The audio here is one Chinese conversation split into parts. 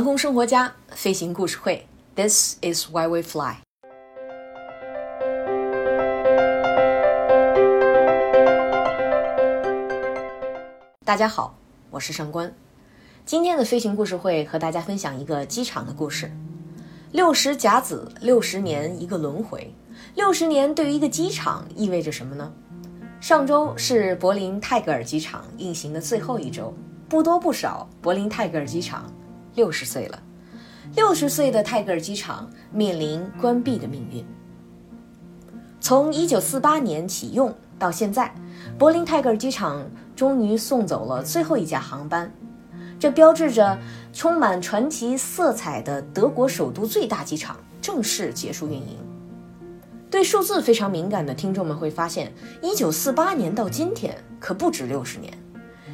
航空生活家飞行故事会，This is why we fly。大家好，我是上官。今天的飞行故事会和大家分享一个机场的故事。六十甲子，六十年一个轮回。六十年对于一个机场意味着什么呢？上周是柏林泰戈尔机场运行的最后一周，不多不少，柏林泰戈尔机场。六十岁了，六十岁的泰戈尔机场面临关闭的命运。从一九四八年启用到现在，柏林泰戈尔机场终于送走了最后一架航班，这标志着充满传奇色彩的德国首都最大机场正式结束运营。对数字非常敏感的听众们会发现，一九四八年到今天可不止六十年。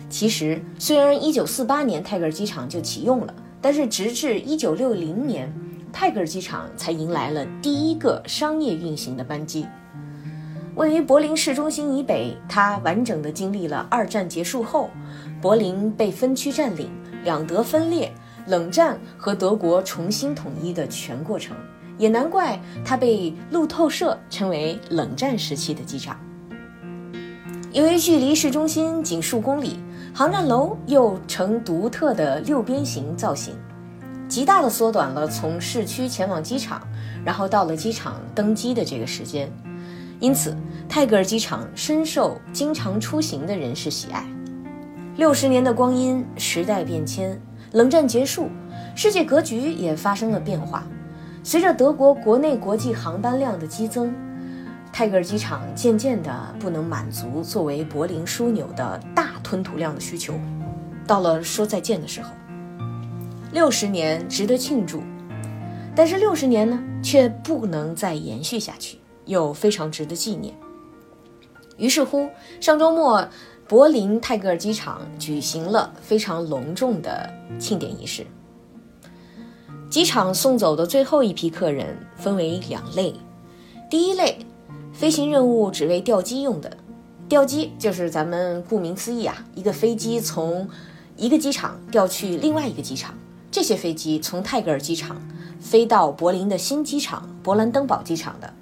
其实，虽然一九四八年泰戈尔机场就启用了。但是，直至一九六零年，泰戈尔机场才迎来了第一个商业运行的班机。位于柏林市中心以北，它完整的经历了二战结束后，柏林被分区占领、两德分裂、冷战和德国重新统一的全过程。也难怪它被路透社称为冷战时期的机场。由于距离市中心仅数公里。航站楼又呈独特的六边形造型，极大的缩短了从市区前往机场，然后到了机场登机的这个时间。因此，泰戈尔机场深受经常出行的人士喜爱。六十年的光阴，时代变迁，冷战结束，世界格局也发生了变化。随着德国国内国际航班量的激增。泰戈尔机场渐渐的不能满足作为柏林枢纽的大吞吐量的需求，到了说再见的时候。六十年值得庆祝，但是六十年呢，却不能再延续下去，又非常值得纪念。于是乎，上周末，柏林泰戈尔机场举行了非常隆重的庆典仪式。机场送走的最后一批客人分为两类，第一类。飞行任务只为调机用的，调机就是咱们顾名思义啊，一个飞机从一个机场调去另外一个机场。这些飞机从泰戈尔机场飞到柏林的新机场勃兰登堡机场的，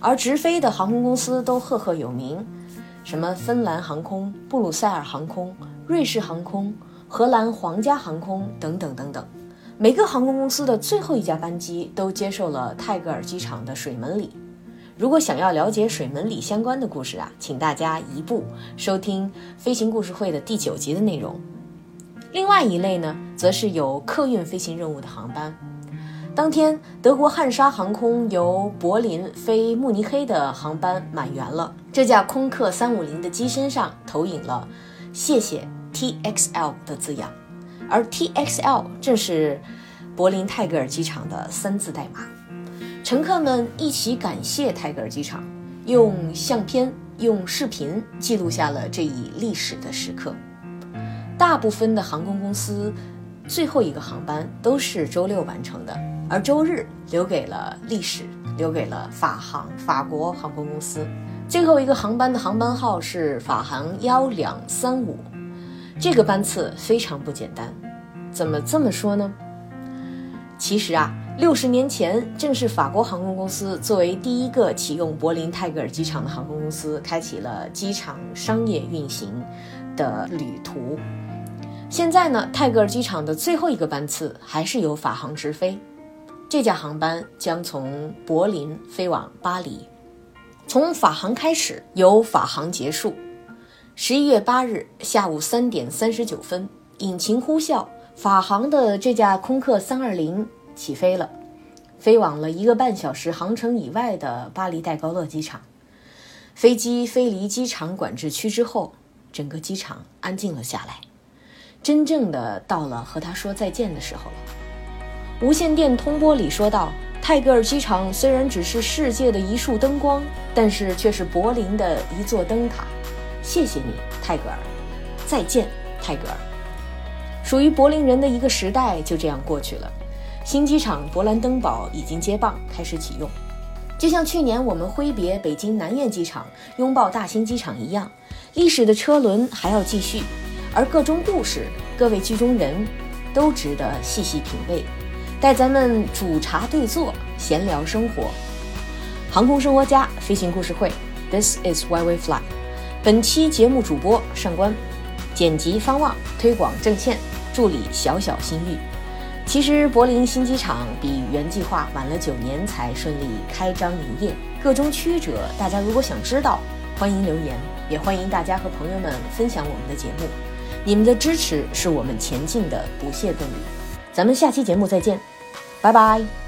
而直飞的航空公司都赫赫有名，什么芬兰航空、布鲁塞尔航空、瑞士航空、荷兰皇家航空等等等等。每个航空公司的最后一架班机都接受了泰戈尔机场的水门礼。如果想要了解水门礼相关的故事啊，请大家移步收听飞行故事会的第九集的内容。另外一类呢，则是有客运飞行任务的航班。当天，德国汉莎航空由柏林飞慕尼黑的航班满员了，这架空客三五零的机身上投影了“谢谢 TXL” 的字样，而 TXL 正是柏林泰戈尔机场的三字代码。乘客们一起感谢泰戈尔机场，用相片、用视频记录下了这一历史的时刻。大部分的航空公司最后一个航班都是周六完成的，而周日留给了历史，留给了法航法国航空公司。最后一个航班的航班号是法航幺两三五，这个班次非常不简单。怎么这么说呢？其实啊。六十年前，正是法国航空公司作为第一个启用柏林泰戈尔机场的航空公司，开启了机场商业运行的旅途。现在呢，泰戈尔机场的最后一个班次还是由法航直飞，这架航班将从柏林飞往巴黎，从法航开始，由法航结束。十一月八日下午三点三十九分，引擎呼啸，法航的这架空客三二零。起飞了，飞往了一个半小时航程以外的巴黎戴高乐机场。飞机飞离机场管制区之后，整个机场安静了下来，真正的到了和他说再见的时候了。无线电通波里说道：“泰戈尔机场虽然只是世界的一束灯光，但是却是柏林的一座灯塔。谢谢你，泰戈尔，再见，泰戈尔。属于柏林人的一个时代就这样过去了。”新机场勃兰登堡已经接棒开始启用，就像去年我们挥别北京南苑机场，拥抱大兴机场一样，历史的车轮还要继续，而各中故事、各位剧中人，都值得细细品味。带咱们煮茶对坐，闲聊生活。航空生活家飞行故事会，This is why we fly。本期节目主播上官，剪辑方望，推广郑倩，助理小小心玉。其实柏林新机场比原计划晚了九年才顺利开张营业，各中曲折，大家如果想知道，欢迎留言，也欢迎大家和朋友们分享我们的节目。你们的支持是我们前进的不懈动力。咱们下期节目再见。拜拜。